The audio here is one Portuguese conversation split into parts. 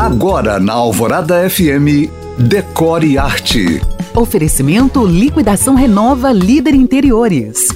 Agora na Alvorada FM, Decore Arte. Oferecimento Liquidação Renova Líder Interiores.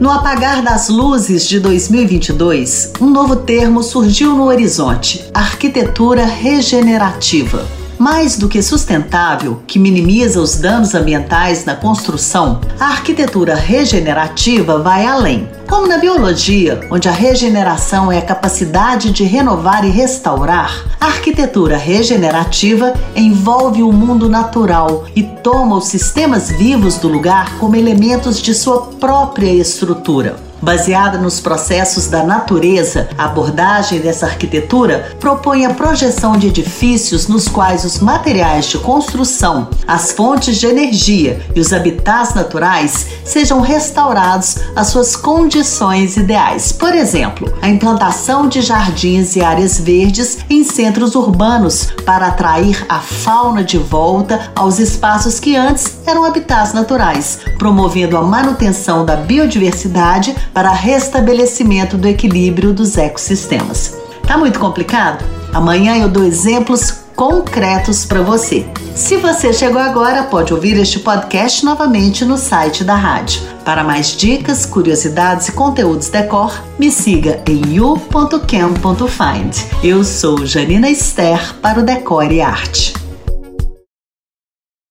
No apagar das luzes de 2022, um novo termo surgiu no horizonte: arquitetura regenerativa mais do que sustentável, que minimiza os danos ambientais na construção, a arquitetura regenerativa vai além. Como na biologia, onde a regeneração é a capacidade de renovar e restaurar, a arquitetura regenerativa envolve o mundo natural e toma os sistemas vivos do lugar como elementos de sua própria estrutura. Baseada nos processos da natureza, a abordagem dessa arquitetura propõe a projeção de edifícios nos quais os materiais de construção, as fontes de energia e os habitats naturais sejam restaurados às suas condições ideais. Por exemplo, a implantação de jardins e áreas verdes em centros urbanos para atrair a fauna de volta aos espaços que antes eram habitats naturais, promovendo a manutenção da biodiversidade para restabelecimento do equilíbrio dos ecossistemas. Tá muito complicado? Amanhã eu dou exemplos concretos para você. Se você chegou agora, pode ouvir este podcast novamente no site da rádio. Para mais dicas, curiosidades e conteúdos decor, me siga em you.cam.find. Eu sou Janina Esther para o Decore e Arte.